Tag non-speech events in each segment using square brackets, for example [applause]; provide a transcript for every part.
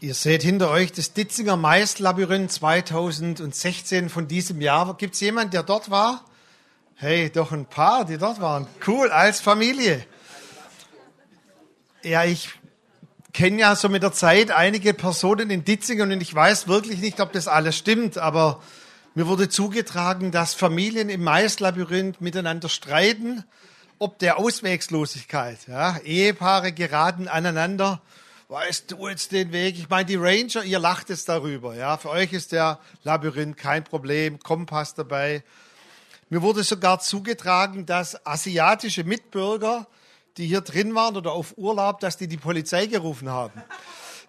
Ihr seht hinter euch das Ditzinger Maislabyrinth 2016 von diesem Jahr. Gibt es jemanden, der dort war? Hey, doch ein paar, die dort waren. Cool, als Familie. Ja, ich kenne ja so mit der Zeit einige Personen in Ditzingen und ich weiß wirklich nicht, ob das alles stimmt, aber mir wurde zugetragen, dass Familien im Maislabyrinth miteinander streiten, ob der Auswegslosigkeit. Ja, Ehepaare geraten aneinander weißt du jetzt den Weg? Ich meine, die Ranger, ihr lacht jetzt darüber. Ja, für euch ist der Labyrinth kein Problem, Kompass dabei. Mir wurde sogar zugetragen, dass asiatische Mitbürger, die hier drin waren oder auf Urlaub, dass die die Polizei gerufen haben.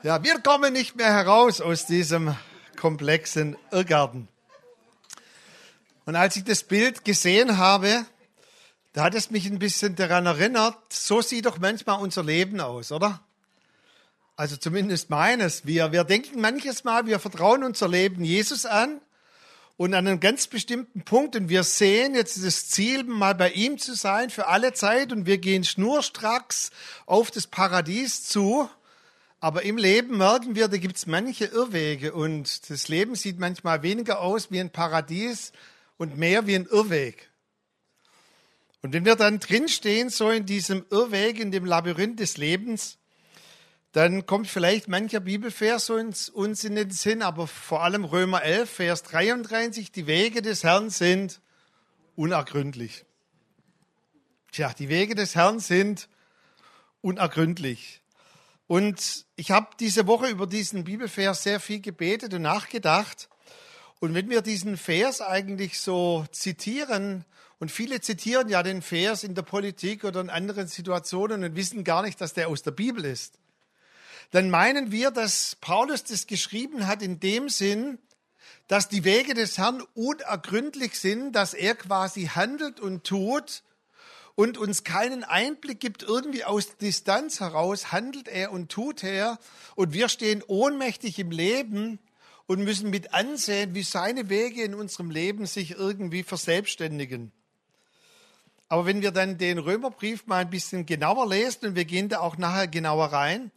Ja, wir kommen nicht mehr heraus aus diesem komplexen Irrgarten. Und als ich das Bild gesehen habe, da hat es mich ein bisschen daran erinnert, so sieht doch manchmal unser Leben aus, oder? Also zumindest meines. Wir, wir denken manches Mal, wir vertrauen unser Leben Jesus an und an einem ganz bestimmten Punkt und wir sehen jetzt das Ziel, mal bei ihm zu sein für alle Zeit und wir gehen schnurstracks auf das Paradies zu. Aber im Leben merken wir, da gibt's manche Irrwege und das Leben sieht manchmal weniger aus wie ein Paradies und mehr wie ein Irrweg. Und wenn wir dann drinstehen, so in diesem Irrweg, in dem Labyrinth des Lebens, dann kommt vielleicht mancher Bibelvers uns, uns in den Sinn, aber vor allem Römer 11, Vers 33, die Wege des Herrn sind unergründlich. Tja, die Wege des Herrn sind unergründlich. Und ich habe diese Woche über diesen Bibelvers sehr viel gebetet und nachgedacht. Und wenn wir diesen Vers eigentlich so zitieren, und viele zitieren ja den Vers in der Politik oder in anderen Situationen und wissen gar nicht, dass der aus der Bibel ist dann meinen wir, dass Paulus das geschrieben hat in dem Sinn, dass die Wege des Herrn unergründlich sind, dass er quasi handelt und tut und uns keinen Einblick gibt, irgendwie aus Distanz heraus handelt er und tut er und wir stehen ohnmächtig im Leben und müssen mit ansehen, wie seine Wege in unserem Leben sich irgendwie verselbstständigen. Aber wenn wir dann den Römerbrief mal ein bisschen genauer lesen und wir gehen da auch nachher genauer rein,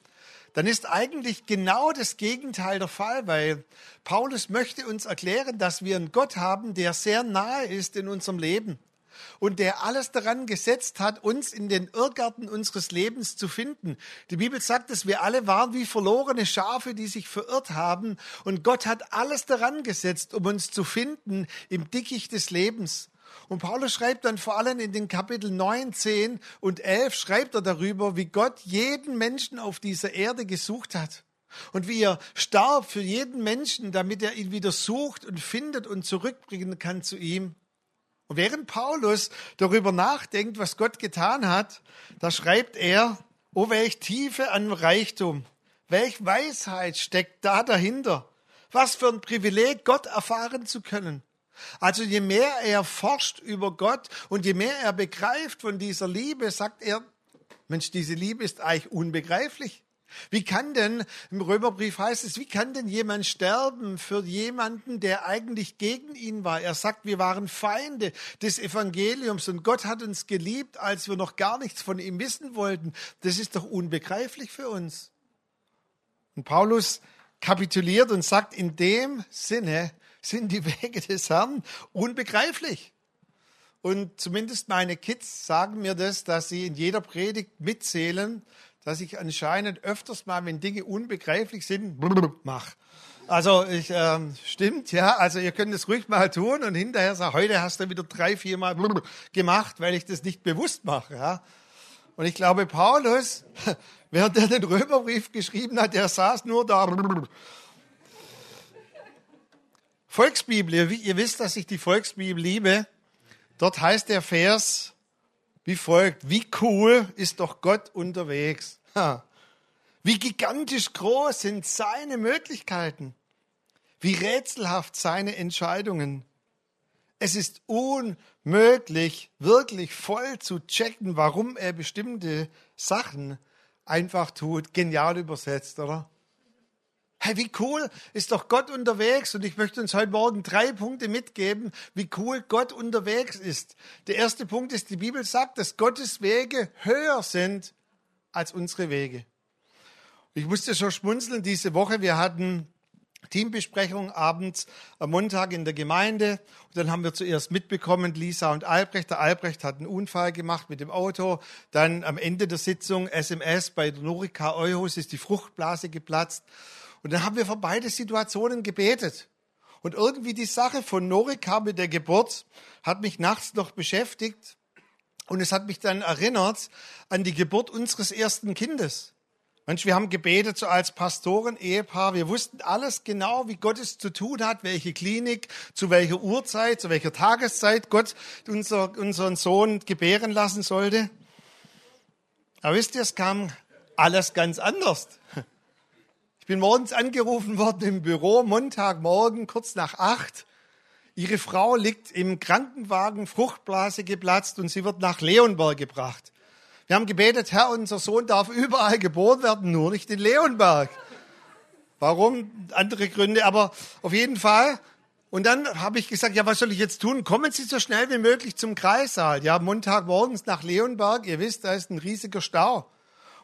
dann ist eigentlich genau das Gegenteil der Fall, weil Paulus möchte uns erklären, dass wir einen Gott haben, der sehr nahe ist in unserem Leben und der alles daran gesetzt hat, uns in den Irrgarten unseres Lebens zu finden. Die Bibel sagt, dass wir alle waren wie verlorene Schafe, die sich verirrt haben und Gott hat alles daran gesetzt, um uns zu finden im Dickicht des Lebens. Und Paulus schreibt dann vor allem in den Kapiteln 9, 10 und 11 schreibt er darüber, wie Gott jeden Menschen auf dieser Erde gesucht hat. Und wie er starb für jeden Menschen, damit er ihn wieder sucht und findet und zurückbringen kann zu ihm. Und während Paulus darüber nachdenkt, was Gott getan hat, da schreibt er, oh welch Tiefe an Reichtum, welch Weisheit steckt da dahinter. Was für ein Privileg, Gott erfahren zu können. Also je mehr er forscht über Gott und je mehr er begreift von dieser Liebe, sagt er, Mensch, diese Liebe ist eigentlich unbegreiflich. Wie kann denn, im Römerbrief heißt es, wie kann denn jemand sterben für jemanden, der eigentlich gegen ihn war? Er sagt, wir waren Feinde des Evangeliums und Gott hat uns geliebt, als wir noch gar nichts von ihm wissen wollten. Das ist doch unbegreiflich für uns. Und Paulus kapituliert und sagt, in dem Sinne sind die [laughs] Wege des Herrn unbegreiflich. Und zumindest meine Kids sagen mir das, dass sie in jeder Predigt mitzählen, dass ich anscheinend öfters mal, wenn Dinge unbegreiflich sind, [laughs] mache. Also ich ähm, stimmt, ja. Also ihr könnt es ruhig mal tun und hinterher sagen, heute hast du wieder drei, vier Mal [laughs] gemacht, weil ich das nicht bewusst mache. Ja. Und ich glaube, Paulus, während er den Römerbrief geschrieben hat, der saß nur da Volksbibel, ihr wisst, dass ich die Volksbibel liebe. Dort heißt der Vers wie folgt, wie cool ist doch Gott unterwegs. Wie gigantisch groß sind seine Möglichkeiten. Wie rätselhaft seine Entscheidungen. Es ist unmöglich, wirklich voll zu checken, warum er bestimmte Sachen einfach tut. Genial übersetzt, oder? Hey, wie cool ist doch Gott unterwegs. Und ich möchte uns heute Morgen drei Punkte mitgeben, wie cool Gott unterwegs ist. Der erste Punkt ist, die Bibel sagt, dass Gottes Wege höher sind als unsere Wege. Ich musste schon schmunzeln diese Woche. Wir hatten Teambesprechung abends am Montag in der Gemeinde. Und dann haben wir zuerst mitbekommen, Lisa und Albrecht. Der Albrecht hat einen Unfall gemacht mit dem Auto. Dann am Ende der Sitzung SMS bei der Norika Euhus ist die Fruchtblase geplatzt. Und dann haben wir für beide Situationen gebetet. Und irgendwie die Sache von Norika mit der Geburt hat mich nachts noch beschäftigt. Und es hat mich dann erinnert an die Geburt unseres ersten Kindes. Mensch, wir haben gebetet so als Pastoren, Ehepaar. Wir wussten alles genau, wie Gott es zu tun hat, welche Klinik, zu welcher Uhrzeit, zu welcher Tageszeit Gott unser, unseren Sohn gebären lassen sollte. Aber wisst ihr, es kam alles ganz anders. Ich bin morgens angerufen worden im Büro, Montagmorgen, kurz nach acht. Ihre Frau liegt im Krankenwagen, Fruchtblase geplatzt und sie wird nach Leonberg gebracht. Wir haben gebetet, Herr, unser Sohn darf überall geboren werden, nur nicht in Leonberg. Warum? Andere Gründe, aber auf jeden Fall. Und dann habe ich gesagt, ja, was soll ich jetzt tun? Kommen Sie so schnell wie möglich zum Kreissaal. Ja, Montagmorgens nach Leonberg. Ihr wisst, da ist ein riesiger Stau.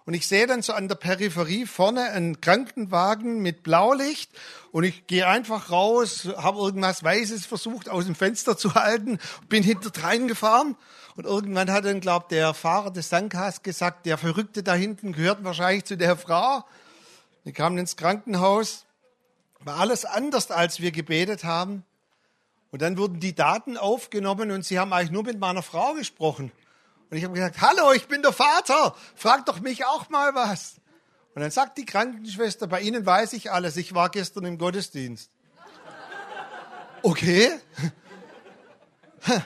Und ich sehe dann so an der Peripherie vorne einen Krankenwagen mit Blaulicht und ich gehe einfach raus, habe irgendwas Weißes versucht aus dem Fenster zu halten, bin hinter gefahren und irgendwann hat dann, glaubt der Fahrer des Sankas gesagt, der Verrückte da hinten gehört wahrscheinlich zu der Frau. Wir kamen ins Krankenhaus, war alles anders, als wir gebetet haben. Und dann wurden die Daten aufgenommen und sie haben eigentlich nur mit meiner Frau gesprochen. Und ich habe gesagt, hallo, ich bin der Vater, frag doch mich auch mal was. Und dann sagt die Krankenschwester, bei Ihnen weiß ich alles, ich war gestern im Gottesdienst. Okay. [laughs]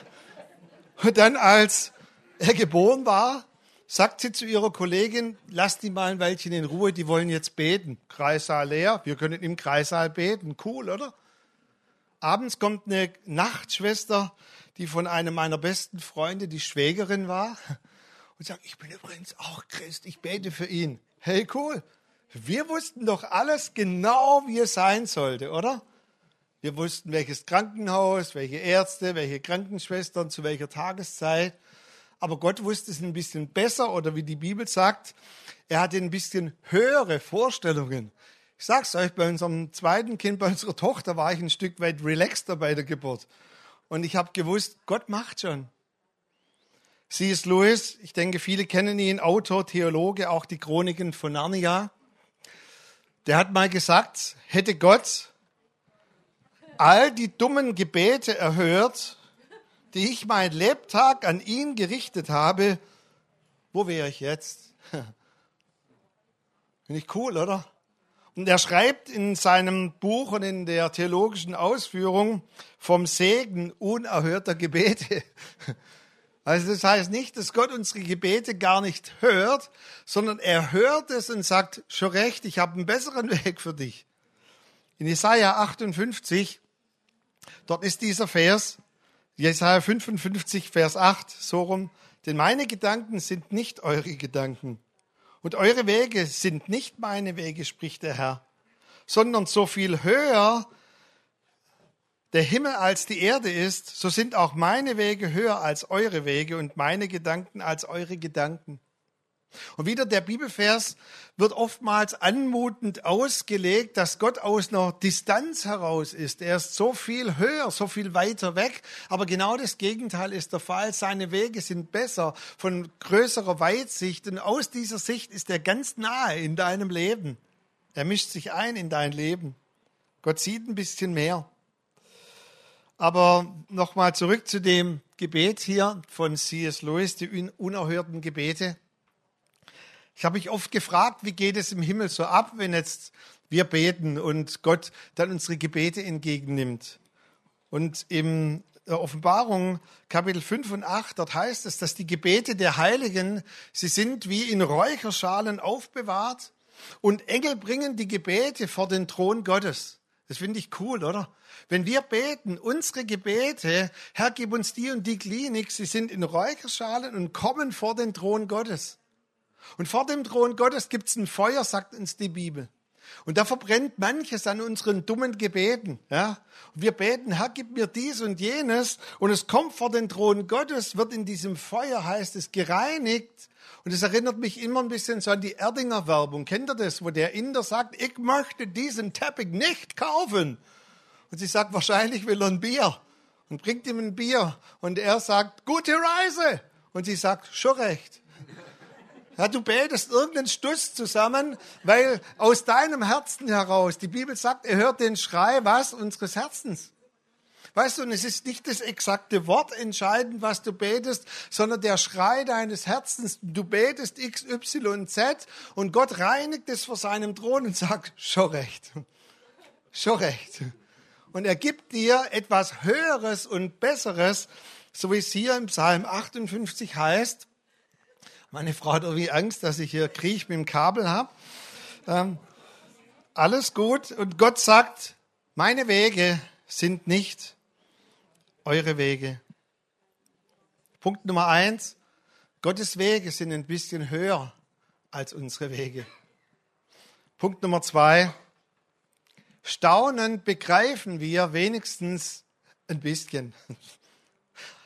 Und dann, als er geboren war, sagt sie zu ihrer Kollegin, lass die mal ein Weilchen in Ruhe, die wollen jetzt beten. Kreissaal leer, wir können im Kreissaal beten. Cool, oder? Abends kommt eine Nachtschwester, die von einem meiner besten Freunde die Schwägerin war und sagt, ich bin übrigens auch Christ, ich bete für ihn. Hey, cool. Wir wussten doch alles genau, wie es sein sollte, oder? Wir wussten, welches Krankenhaus, welche Ärzte, welche Krankenschwestern, zu welcher Tageszeit. Aber Gott wusste es ein bisschen besser oder wie die Bibel sagt, er hatte ein bisschen höhere Vorstellungen. Ich sag's euch, bei unserem zweiten Kind, bei unserer Tochter war ich ein Stück weit relaxter bei der Geburt. Und ich habe gewusst, Gott macht schon. C.S. Lewis, ich denke, viele kennen ihn, Autor, Theologe, auch die Chroniken von Narnia. Der hat mal gesagt, hätte Gott all die dummen Gebete erhört, die ich mein Lebtag an ihn gerichtet habe, wo wäre ich jetzt? [laughs] Finde ich cool, oder? Und er schreibt in seinem Buch und in der theologischen Ausführung vom Segen unerhörter Gebete. [laughs] Also das heißt nicht, dass Gott unsere Gebete gar nicht hört, sondern er hört es und sagt, schon recht, ich habe einen besseren [laughs] Weg für dich. In Jesaja 58 Dort ist dieser Vers, Jesaja 55, Vers 8, so rum. Denn meine Gedanken sind nicht eure Gedanken. Und eure Wege sind nicht meine Wege, spricht der Herr, sondern so viel höher der Himmel als die Erde ist, so sind auch meine Wege höher als eure Wege und meine Gedanken als eure Gedanken. Und wieder der Bibelvers wird oftmals anmutend ausgelegt, dass Gott aus einer Distanz heraus ist. Er ist so viel höher, so viel weiter weg. Aber genau das Gegenteil ist der Fall. Seine Wege sind besser, von größerer Weitsicht. Und aus dieser Sicht ist er ganz nahe in deinem Leben. Er mischt sich ein in dein Leben. Gott sieht ein bisschen mehr. Aber nochmal zurück zu dem Gebet hier von C.S. Lewis, die unerhörten Gebete. Ich habe mich oft gefragt, wie geht es im Himmel so ab, wenn jetzt wir beten und Gott dann unsere Gebete entgegennimmt. Und im Offenbarung Kapitel 5 und 8, dort heißt es, dass die Gebete der Heiligen, sie sind wie in Räucherschalen aufbewahrt und Engel bringen die Gebete vor den Thron Gottes. Das finde ich cool, oder? Wenn wir beten, unsere Gebete, Herr, gib uns die und die Klinik, sie sind in Räucherschalen und kommen vor den Thron Gottes. Und vor dem Thron Gottes gibt es ein Feuer, sagt uns die Bibel. Und da verbrennt manches an unseren dummen Gebeten. Ja? Wir beten, Herr, gib mir dies und jenes. Und es kommt vor den Thron Gottes, wird in diesem Feuer, heißt es, gereinigt. Und es erinnert mich immer ein bisschen so an die Erdinger Werbung. Kennt ihr das, wo der Inder sagt, ich möchte diesen Teppich nicht kaufen. Und sie sagt, wahrscheinlich will er ein Bier. Und bringt ihm ein Bier. Und er sagt, gute Reise. Und sie sagt, schon recht. Ja, du betest irgendeinen Stuss zusammen, weil aus deinem Herzen heraus, die Bibel sagt, er hört den Schrei, was? Unseres Herzens. Weißt du, und es ist nicht das exakte Wort entscheidend, was du betest, sondern der Schrei deines Herzens. Du betest X, Y, Z und Gott reinigt es vor seinem Thron und sagt, schon recht. Schon recht. Und er gibt dir etwas Höheres und Besseres, so wie es hier im Psalm 58 heißt. Meine Frau hat irgendwie Angst, dass ich hier Kriech mit dem Kabel habe. Ähm, alles gut. Und Gott sagt, meine Wege sind nicht eure Wege. Punkt Nummer eins. Gottes Wege sind ein bisschen höher als unsere Wege. Punkt Nummer zwei. Staunend begreifen wir wenigstens ein bisschen. [laughs]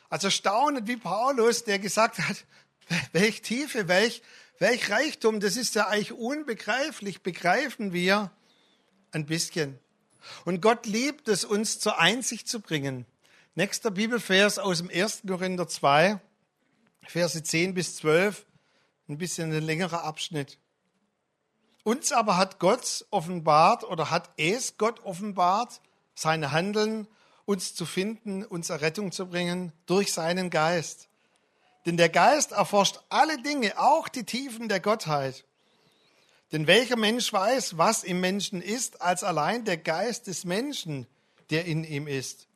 Also staunend wie Paulus, der gesagt hat, welch Tiefe, welch, welch Reichtum, das ist ja eigentlich unbegreiflich, begreifen wir ein bisschen. Und Gott liebt es, uns zur Einsicht zu bringen. Nächster Bibelvers aus dem 1. Korinther 2, Verse 10 bis 12, ein bisschen ein längerer Abschnitt. Uns aber hat Gott offenbart oder hat es Gott offenbart, seine Handeln, uns zu finden, uns Errettung zu bringen durch seinen Geist. Denn der Geist erforscht alle Dinge, auch die Tiefen der Gottheit. Denn welcher Mensch weiß, was im Menschen ist, als allein der Geist des Menschen, der in ihm ist?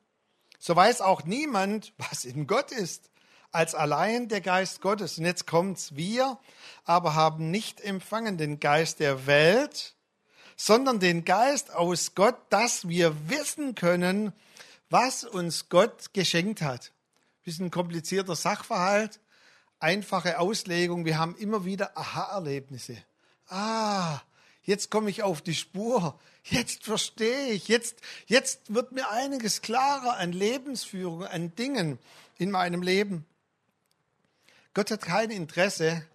So weiß auch niemand, [laughs] was in Gott ist, als allein der Geist Gottes. Und jetzt kommt's. Wir aber haben nicht empfangen den Geist der Welt, sondern den Geist aus Gott, dass wir wissen können, was uns Gott geschenkt hat. Bisschen komplizierter Sachverhalt, einfache Auslegung. Wir haben immer wieder Aha-Erlebnisse. Ah, jetzt komme ich auf die Spur. Jetzt verstehe ich. Jetzt, jetzt wird mir einiges klarer an Lebensführung, an Dingen in meinem Leben. Gott hat kein Interesse,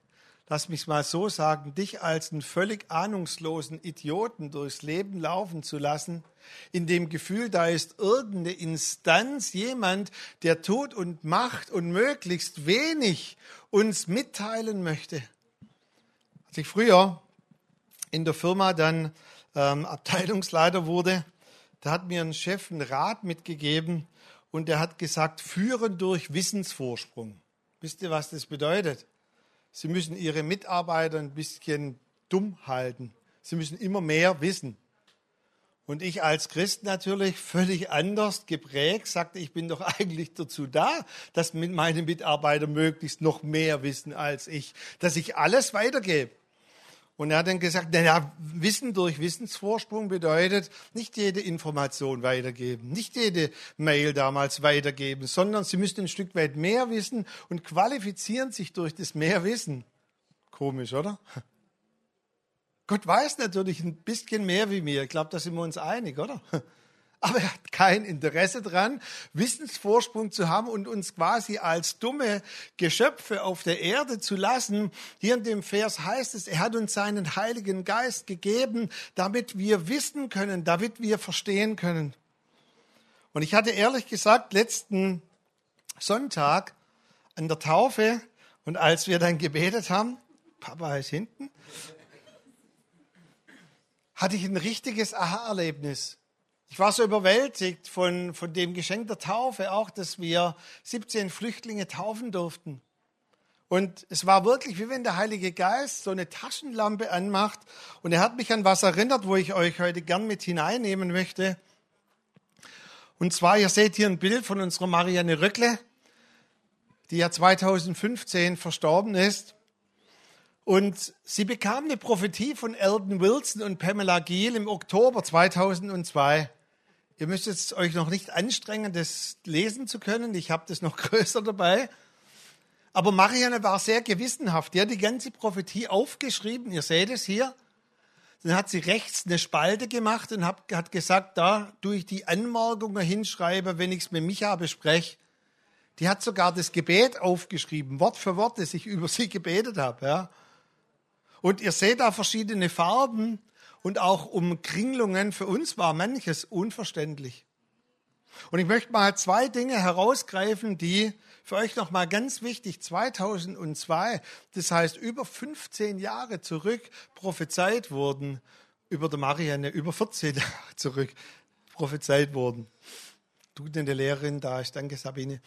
lass mich mal so sagen, dich als einen völlig ahnungslosen Idioten durchs Leben laufen zu lassen, in dem Gefühl, da ist irgendeine Instanz, jemand, der tut und macht und möglichst wenig uns mitteilen möchte. Als ich früher in der Firma dann ähm, Abteilungsleiter wurde, da hat mir ein Chef einen Rat mitgegeben und der hat gesagt, führen durch Wissensvorsprung. Wisst ihr, was das bedeutet? Sie müssen Ihre Mitarbeiter ein bisschen dumm halten. Sie müssen immer mehr wissen. Und ich als Christ natürlich völlig anders geprägt, sagte, ich bin doch [laughs] eigentlich dazu da, dass meine Mitarbeiter möglichst noch mehr wissen als ich, dass ich alles weitergebe. Und er hat dann gesagt, naja, Wissen durch Wissensvorsprung bedeutet nicht jede Information weitergeben, nicht jede Mail damals weitergeben, sondern sie müssen ein Stück weit mehr wissen und qualifizieren sich durch das mehr Wissen. Komisch, oder? Gott weiß natürlich ein bisschen mehr wie mir. Ich glaube, da sind wir uns einig, oder? [laughs] Aber er hat kein Interesse daran, Wissensvorsprung zu haben und uns quasi als dumme Geschöpfe auf der Erde zu lassen. Hier in dem Vers heißt es, er hat uns seinen Heiligen Geist gegeben, damit wir wissen können, damit wir verstehen können. Und ich hatte ehrlich gesagt letzten Sonntag an der Taufe und als wir dann gebetet haben, Papa ist hinten, hatte ich ein richtiges Aha-Erlebnis. Ich war so überwältigt von, von dem Geschenk der Taufe, auch dass wir 17 Flüchtlinge taufen durften. Und es war wirklich, wie wenn der Heilige Geist so eine Taschenlampe anmacht. Und er hat mich an was erinnert, wo ich euch heute gern mit hineinnehmen möchte. Und zwar, ihr seht hier ein Bild von unserer Marianne Röckle, die ja 2015 verstorben ist. Und sie bekam eine Prophetie von Eldon Wilson und Pamela Giel im Oktober 2002. Ihr müsst jetzt euch noch nicht anstrengen, das lesen zu können. Ich habe das noch [laughs] größer dabei. Aber Marianne war sehr gewissenhaft. Die hat die ganze Prophetie aufgeschrieben. Ihr seht es hier. Dann hat sie rechts eine Spalte gemacht und hat, gesagt, da tue ich die Anmerkungen hinschreiben, wenn ich es mit Micha bespreche. Die hat sogar das Gebet aufgeschrieben, Wort für Wort, das ich [laughs] über sie gebetet habe. Ja. Und ihr seht da verschiedene Farben und auch Umkringelungen. Für uns war manches unverständlich. Und ich möchte mal zwei Dinge herausgreifen, die für euch nochmal ganz wichtig, 2002, das heißt über 15 Jahre zurück, prophezeit wurden, über der Marianne, über 14 [laughs] Jahre zurück prophezeit wurden. Du denn der Lehrerin da ist, danke Sabine.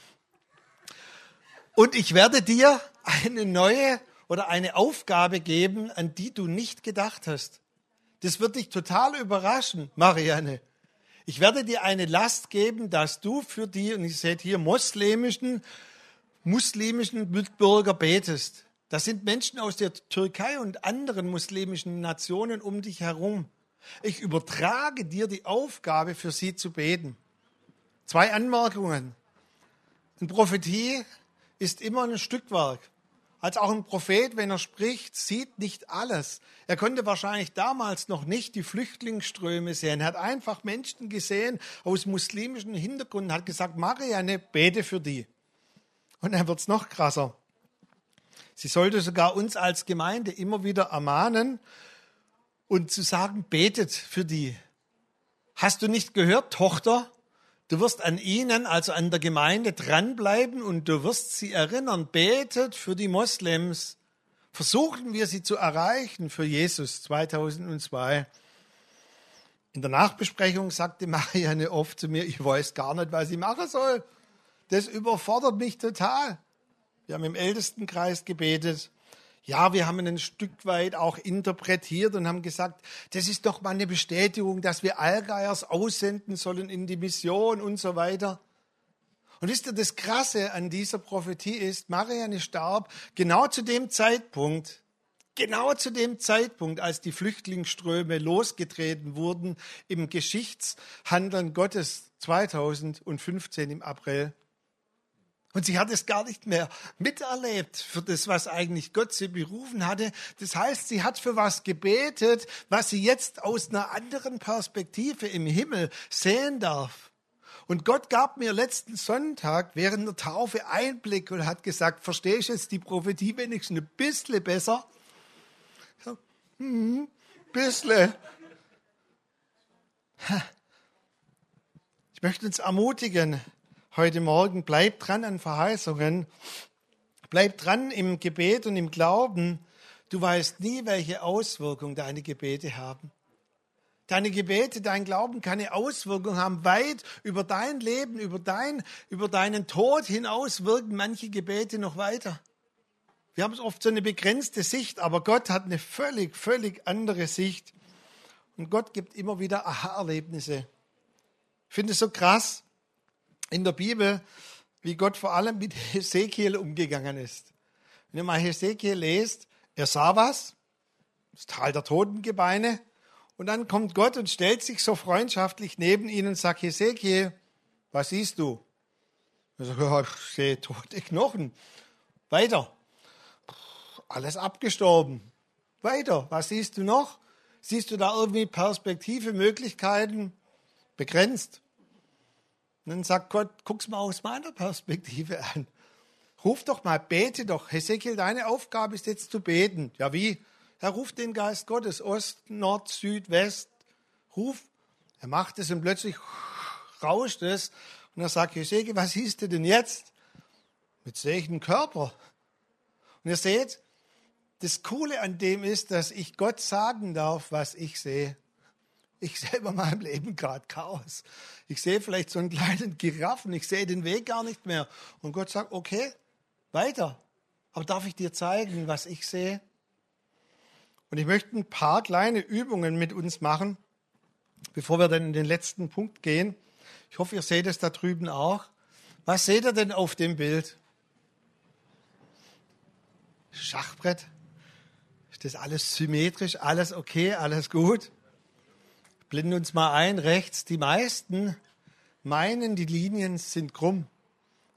Und ich werde dir eine neue oder eine Aufgabe geben, an die du nicht gedacht hast. Das wird dich total überraschen, Marianne. Ich werde dir eine Last geben, dass du für die, und ich sehe hier muslimischen, muslimischen Mitbürger betest. Das sind Menschen aus der Türkei und anderen muslimischen Nationen um dich herum. Ich übertrage dir die Aufgabe, für sie zu beten. Zwei Anmerkungen. Eine Prophetie ist immer ein Stückwerk als auch ein Prophet, wenn er spricht, sieht nicht alles. Er konnte wahrscheinlich damals noch nicht die Flüchtlingsströme sehen. Er hat einfach Menschen gesehen aus muslimischem Hintergrund und hat gesagt, Marianne, bete für die. Und dann wird's noch krasser. Sie sollte sogar uns als Gemeinde immer wieder ermahnen und zu sagen, betet für die. Hast du nicht gehört, Tochter? Du wirst an ihnen, also an der Gemeinde, dranbleiben und du wirst sie erinnern. Betet für die Moslems. Versuchen wir sie zu erreichen für Jesus 2002. In der Nachbesprechung sagte [laughs] Marianne oft zu mir, ich weiß gar nicht, was ich machen soll. Das überfordert mich total. Wir haben im Ältestenkreis gebetet ja, wir haben ein Stück weit auch interpretiert und haben gesagt, das ist doch mal eine Bestätigung, dass wir Allgeiers aussenden sollen in die Mission und so weiter. Und wisst ihr, das Krasse an dieser Prophetie ist, Marianne starb genau zu dem Zeitpunkt, genau zu dem Zeitpunkt, als die Flüchtlingsströme losgetreten wurden im Geschichtshandeln Gottes 2015 im April. Und sie hat es gar nicht mehr miterlebt für das, was eigentlich Gott sie berufen hatte. Das heißt, sie hat für was gebetet, was sie jetzt aus einer anderen Perspektive im Himmel sehen darf. Und Gott gab mir letzten Sonntag während der Taufe Einblick und hat gesagt, verstehst du jetzt die Prophetie wenigstens ein bisschen besser? So, hm, bisschen. Ich möchte uns ermutigen, heute Morgen, bleib dran an Verheißungen, bleib dran im Gebet und im Glauben. Du weißt nie, welche Auswirkung deine Gebete haben. Deine Gebete, dein Glauben kann eine Auswirkung haben, weit über dein Leben, über, dein, über deinen Tod hinaus wirken manche Gebete noch weiter. Wir haben oft so eine begrenzte Sicht, aber Gott hat eine völlig, völlig andere Sicht. Und Gott gibt immer wieder Aha-Erlebnisse. Ich finde es so krass in der Bibel, wie Gott vor allem mit [laughs] Hesekiel umgegangen ist. Wenn ihr mal Hesekiel lest, er sah was, das Tal der Totengebeine, und dann kommt Gott und stellt sich so freundschaftlich neben ihn und sagt, Hesekiel, was siehst du? Er sagt, ja, ich sehe tote Knochen. Weiter. Alles abgestorben. Weiter. Was siehst du noch? Siehst du da irgendwie Perspektive, Möglichkeiten? Begrenzt. Und dann sagt Gott, guck's mal aus meiner Perspektive an. Ruf doch mal, bete doch. Hesekiel, deine Aufgabe ist jetzt zu beten. Ja, wie? Er ruft den Geist Gottes, Ost, Nord, Süd, West. Ruf. Er macht es und plötzlich rauscht es. Und er sagt, Hesekiel, was siehst du denn jetzt? Mit solchen Körper. Und ihr seht, das Coole an dem ist, dass ich Gott sagen darf, was ich sehe. Ich sehe bei meinem Leben gerade Chaos. Ich sehe vielleicht so einen kleinen Giraffen, ich sehe den Weg gar nicht mehr. Und Gott sagt, okay, weiter. Aber darf ich dir zeigen, was ich sehe? Und ich möchte ein paar kleine Übungen mit uns machen, bevor wir dann in den letzten Punkt gehen. Ich hoffe, ihr seht es da drüben auch. Was seht ihr denn auf dem Bild? Schachbrett? Ist das alles symmetrisch? Alles okay? Alles gut? Blenden uns mal ein, rechts, die meisten meinen, die Linien sind krumm.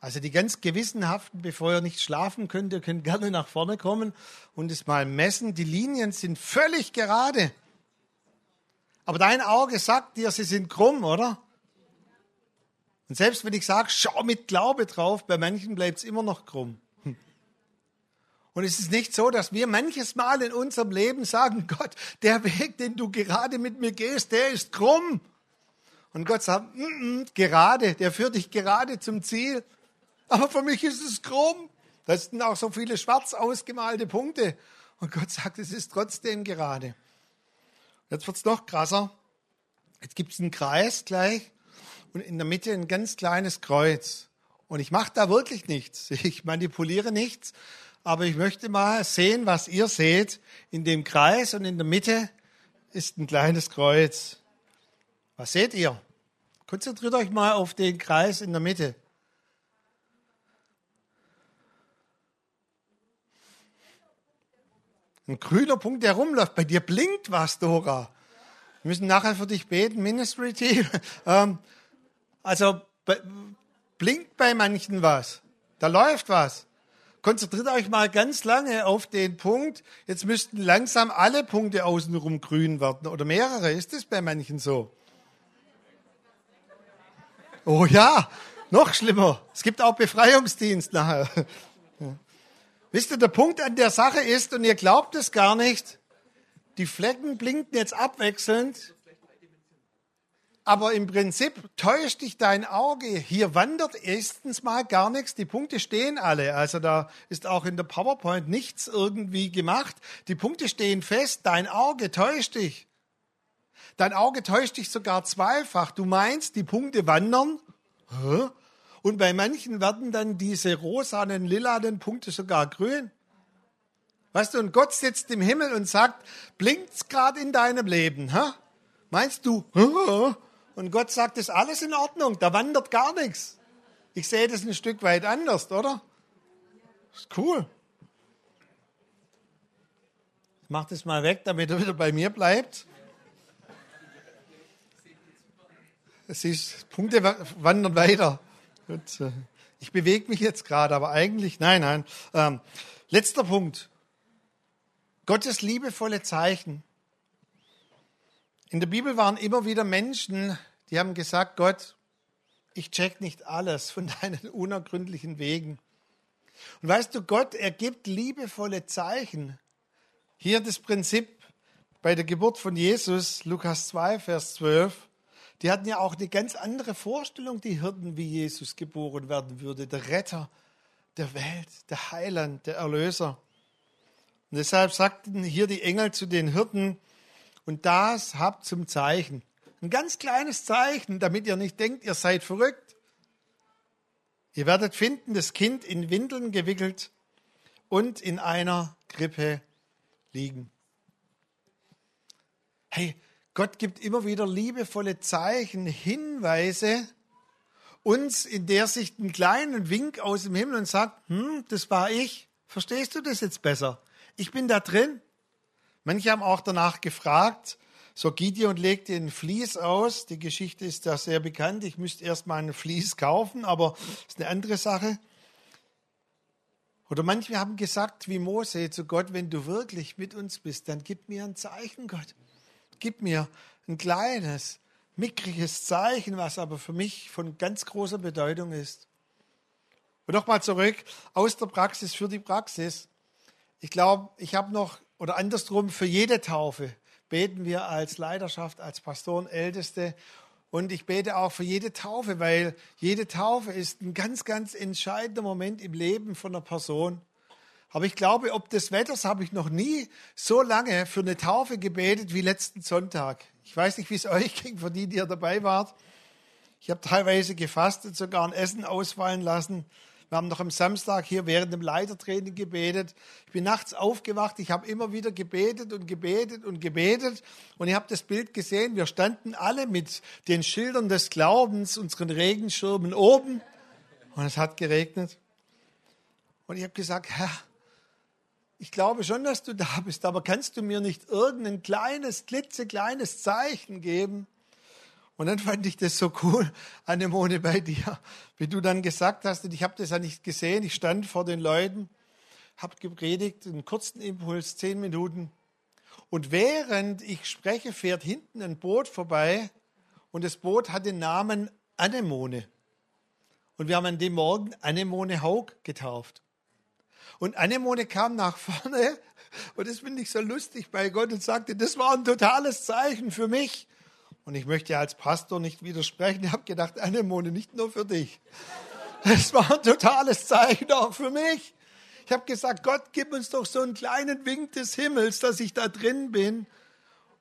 Also die ganz gewissenhaften, bevor ihr nicht schlafen könnt, ihr könnt gerne nach vorne kommen und es mal messen. Die Linien sind völlig gerade. Aber dein Auge sagt dir, sie sind krumm, oder? Und selbst wenn ich sage, schau mit Glaube drauf, bei manchen bleibt es immer noch krumm. Und es ist nicht so, dass wir manches Mal in unserem Leben sagen, [laughs] Gott, der Weg, den du gerade mit mir gehst, der ist krumm. Und Gott sagt, mm -mm, gerade, der führt dich gerade zum Ziel. Aber für mich ist es krumm. Da sind auch so viele schwarz ausgemalte Punkte. Und Gott sagt, es ist trotzdem gerade. Jetzt wird es noch krasser. Jetzt gibt es einen Kreis gleich und in der Mitte ein ganz kleines Kreuz. Und ich mache da wirklich nichts. [laughs] Ich manipuliere nichts, aber ich möchte mal sehen, was ihr seht. In dem Kreis und in der Mitte ist ein kleines Kreuz. Was seht ihr? Konzentriert euch mal auf den Kreis in der Mitte. Ein grüner Punkt, der rumläuft. Bei dir blinkt was, Dora. Wir müssen nachher für dich beten, Ministry Team. [laughs] Ähm, also blinkt bei manchen was. Da läuft was konzentriert euch mal ganz lange auf den Punkt. Jetzt müssten langsam alle Punkte außenrum grün werden oder mehrere. Ist das bei manchen so? Oh ja, noch schlimmer. Es gibt auch Befreiungsdienst nachher. Ja. Wisst ihr, der Punkt an der Sache ist, und ihr glaubt es gar nicht, die Flecken blinken jetzt abwechselnd aber im Prinzip täuscht dich dein Auge. Hier wandert erstens mal gar nichts. Die Punkte stehen alle. Also da ist auch in der PowerPoint nichts irgendwie gemacht. Die Punkte stehen fest. Dein Auge täuscht dich. Dein Auge täuscht dich sogar zweifach. Du meinst, die Punkte wandern. Und bei manchen werden dann diese rosanen, lilanen Punkte sogar grün. Weißt du, und Gott sitzt im Himmel und sagt, blinkt's gerade in deinem Leben? Meinst du, und Gott sagt, es ist alles in Ordnung, da wandert gar nichts. Ich sehe das ein Stück weit anders, oder? ist cool. Ich mache das mal weg, damit er wieder bei mir bleibt. Es ist, Punkte wandern weiter. Gut, äh, ich bewege mich jetzt gerade, aber eigentlich, nein, nein. Ähm, letzter Punkt. Gottes liebevolle Zeichen. In der Bibel waren immer wieder Menschen, die haben gesagt, Gott, ich check nicht alles von [laughs] deinen unergründlichen Wegen. Und weißt du, Gott, er gibt liebevolle Zeichen. Hier das Prinzip bei der Geburt von Jesus, Lukas 2, Vers 12. Die hatten ja auch eine ganz andere Vorstellung, die Hirten, wie Jesus geboren werden würde. Der Retter der Welt, der Heiland, der Erlöser. Und deshalb sagten hier die Engel zu den Hirten, und das habt zum Zeichen. Ein ganz kleines Zeichen, damit ihr nicht denkt, ihr seid verrückt. Ihr werdet finden, das Kind in Windeln gewickelt und in einer Krippe liegen. Hey, Gott gibt immer wieder liebevolle Zeichen, Hinweise, uns in der Sicht einen kleinen Wink aus dem Himmel und sagt, hm, das war ich. Verstehst du das jetzt besser? Ich bin da drin. Manche haben auch danach gefragt. So Gideon legte ein Vlies aus. Die Geschichte ist da sehr bekannt. Ich müsste erst mal ein Vlies kaufen, aber das ist eine andere Sache. Oder manche haben gesagt, wie Mose zu Gott, wenn du wirklich mit uns bist, dann gib mir ein Zeichen, Gott. Gib mir ein kleines, mickriges Zeichen, was aber für mich von ganz großer Bedeutung ist. Und nochmal zurück aus der Praxis für die Praxis. Ich glaube, ich habe noch oder andersrum, für jede Taufe beten wir als Leiterschaft, als Pastoren, Älteste. Und ich bete auch für jede Taufe, weil jede Taufe ist ein ganz, ganz entscheidender Moment im Leben von einer Person. Aber ich glaube, ob des Wetters habe ich noch nie so lange für eine Taufe gebetet wie letzten Sonntag. Ich weiß nicht, wie es [laughs] euch ging, für die, die ihr dabei wart. Ich habe teilweise gefastet, sogar ein Essen ausfallen lassen. Wir haben noch am Samstag hier während dem Leitertraining gebetet. Ich bin nachts aufgewacht. Ich habe immer wieder gebetet und gebetet und gebetet. Und ihr habt das Bild gesehen. Wir standen alle mit den Schildern des Glaubens, unseren Regenschirmen oben. Und es hat geregnet. Und ich habe gesagt, Herr, ich glaube schon, dass du da bist, aber kannst du mir nicht irgendein kleines, klitzekleines Zeichen geben? Und dann fand ich das so cool, Anemone, bei dir, wie du dann gesagt hast, und ich habe das ja nicht gesehen, ich stand vor den Leuten, habe gepredigt, einen kurzen Impuls, zehn Minuten. Und während ich spreche, fährt hinten ein Boot vorbei und das Boot hat den Namen Anemone. Und wir haben an dem Morgen Anemone Haug getauft. Und Anemone kam nach vorne und das finde ich so lustig bei Gott und sagte, das war ein totales Zeichen für mich. Und ich möchte als Pastor nicht widersprechen. Ich habe gedacht, Anemone, nicht nur für dich. Das war ein totales Zeichen auch für mich. Ich habe gesagt, Gott, gib uns doch so einen kleinen Wink des Himmels, dass ich da drin bin.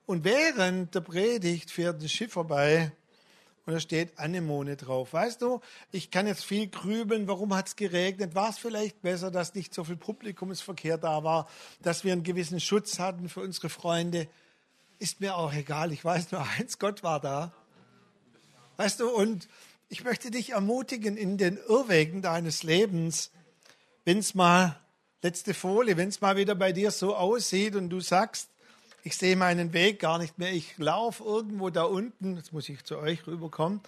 Und während der Predigt fährt ein Schiff vorbei und da steht Anemone drauf. Weißt du, ich kann jetzt viel grübeln, warum hat es geregnet? War es vielleicht besser, dass nicht so viel Publikumsverkehr da war, dass wir einen gewissen Schutz hatten für unsere Freunde? Ist mir auch egal. Ich weiß nur eins, Gott war da. Weißt du, und ich möchte dich ermutigen in den Irrwegen deines Lebens, wenn es mal, letzte Folie, wenn es mal wieder bei dir so aussieht und du sagst, ich sehe meinen Weg gar nicht mehr, ich laufe irgendwo da unten, jetzt muss ich zu euch rüberkommen,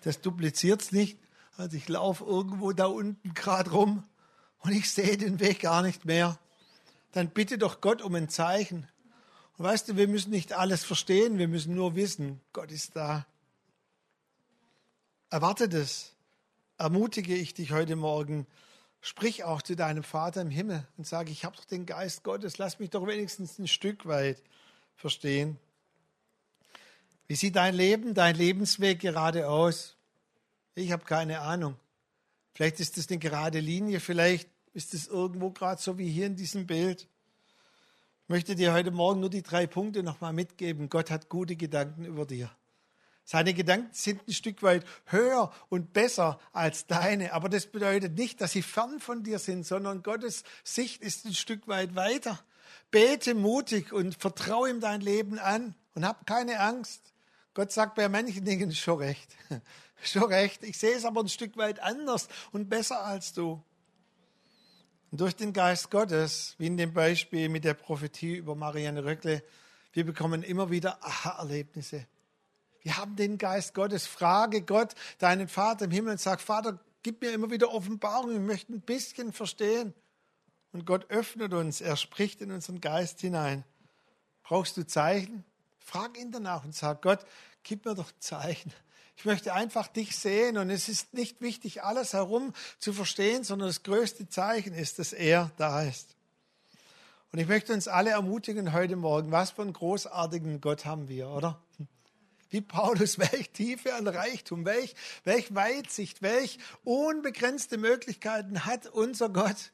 das dupliziert es nicht, also ich laufe irgendwo da unten gerade rum und ich sehe den Weg gar nicht mehr, dann bitte doch Gott um ein Zeichen. Und weißt du, wir müssen nicht alles verstehen, wir müssen nur wissen, Gott ist da. Erwarte das. Ermutige ich dich heute Morgen, Sprich auch zu deinem Vater im Himmel und sage, ich habe doch den Geist Gottes, lass mich doch wenigstens ein Stück weit verstehen. Wie sieht dein Leben, dein Lebensweg gerade aus? Ich habe keine Ahnung. Vielleicht ist es eine gerade Linie, vielleicht ist es irgendwo gerade so wie hier in diesem Bild. Ich möchte dir heute Morgen nur die drei Punkte nochmal mitgeben. Gott hat gute Gedanken über dir. Seine Gedanken sind ein Stück weit höher und besser als deine. Aber das bedeutet nicht, dass sie fern von dir sind, sondern Gottes Sicht ist ein Stück weit weiter. Bete mutig und vertraue ihm dein Leben an und hab keine Angst. Gott sagt bei manchen Dingen schon recht. [laughs] Schon recht. Ich sehe es aber ein Stück weit anders und besser als du. Und durch den Geist Gottes, wie in dem Beispiel mit der Prophetie über Marianne Röckle, wir bekommen immer wieder Aha-Erlebnisse. Wir haben den Geist Gottes. Frage Gott, deinen Vater im Himmel, und sag, Vater, gib mir immer wieder Offenbarung. Ich möchte ein bisschen verstehen. Und Gott öffnet uns. Er spricht in unseren Geist hinein. Brauchst du Zeichen? Frag ihn danach und sag, Gott, gib mir doch Zeichen. Ich möchte einfach dich sehen und es ist nicht wichtig, alles herum zu verstehen, sondern das größte Zeichen ist, dass er da ist. Und ich möchte uns alle ermutigen heute Morgen, was für einen großartigen Gott haben wir, oder? wie Paulus, [laughs] welch Tiefe an Reichtum, welch, welch Weitsicht, welch unbegrenzte Möglichkeiten hat unser Gott.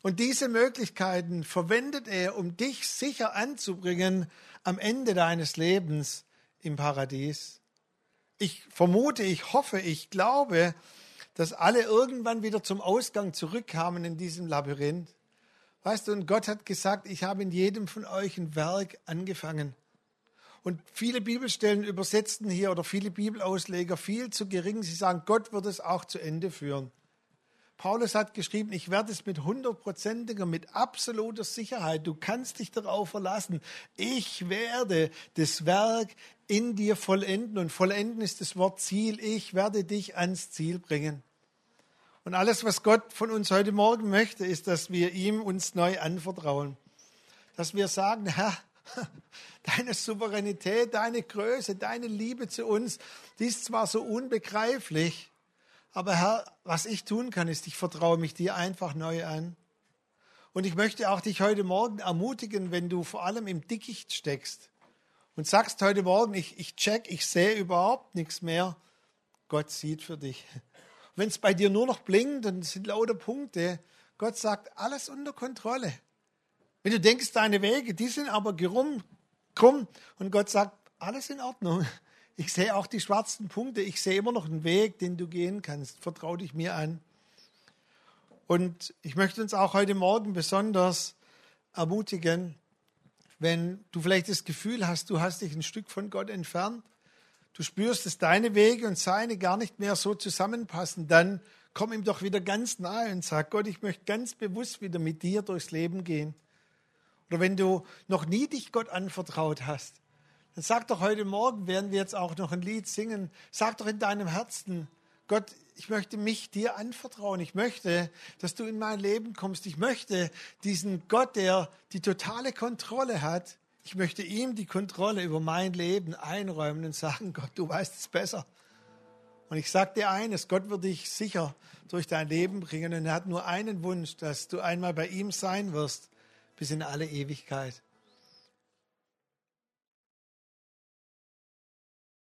Und diese Möglichkeiten verwendet er, um dich sicher anzubringen am Ende deines Lebens im Paradies. Ich vermute, ich hoffe, ich glaube, dass alle irgendwann wieder zum Ausgang zurückkamen in diesem Labyrinth. Weißt du, und Gott hat gesagt, ich habe in jedem von euch ein Werk angefangen. Und viele Bibelstellen übersetzen hier oder viele Bibelausleger viel zu gering. Sie sagen, Gott wird es auch zu Ende führen. Paulus hat geschrieben, ich werde es mit hundertprozentiger, mit absoluter Sicherheit, du kannst dich darauf verlassen, ich werde das Werk in dir vollenden. Und vollenden ist das Wort Ziel, ich werde dich ans Ziel bringen. Und alles, was Gott von uns heute Morgen möchte, ist, dass wir ihm uns neu anvertrauen. Dass wir sagen, Herr, [laughs] deine Souveränität, deine Größe, deine Liebe zu uns, die ist zwar so unbegreiflich, aber Herr, was ich tun kann, ist, ich vertraue mich dir einfach neu an. Und ich möchte auch dich heute Morgen ermutigen, wenn du vor allem im Dickicht steckst und sagst heute Morgen, ich, ich check, ich sehe überhaupt nichts mehr. Gott sieht für dich. Wenn es bei dir nur noch blinkt und es sind lauter Punkte, Gott sagt, alles unter Kontrolle. Wenn du denkst, deine Wege, die sind aber gerum, krumm und Gott sagt, alles in Ordnung. Ich sehe auch die schwarzen Punkte. Ich sehe immer noch einen Weg, den du gehen kannst. Vertrau dich mir an. Und ich möchte uns auch heute Morgen besonders ermutigen, wenn du vielleicht das Gefühl hast, du hast dich ein Stück von Gott entfernt, du spürst, dass deine Wege und seine gar nicht mehr so zusammenpassen, dann komm ihm doch wieder ganz nahe und sag, Gott, ich möchte ganz bewusst wieder mit dir durchs Leben gehen. Oder wenn du noch nie dich Gott anvertraut hast, sag doch heute Morgen, werden wir jetzt auch noch ein Lied singen, sag doch in deinem Herzen, Gott, ich möchte mich dir anvertrauen. Ich möchte, dass du in mein Leben kommst. Ich möchte diesen Gott, der die totale Kontrolle hat, Ich möchte ihm die Kontrolle über mein Leben einräumen und sagen, Gott, du weißt es besser. Und ich sage dir eines, Gott wird dich sicher durch dein Leben bringen und er hat nur einen Wunsch, dass du einmal bei ihm sein wirst bis in alle Ewigkeit.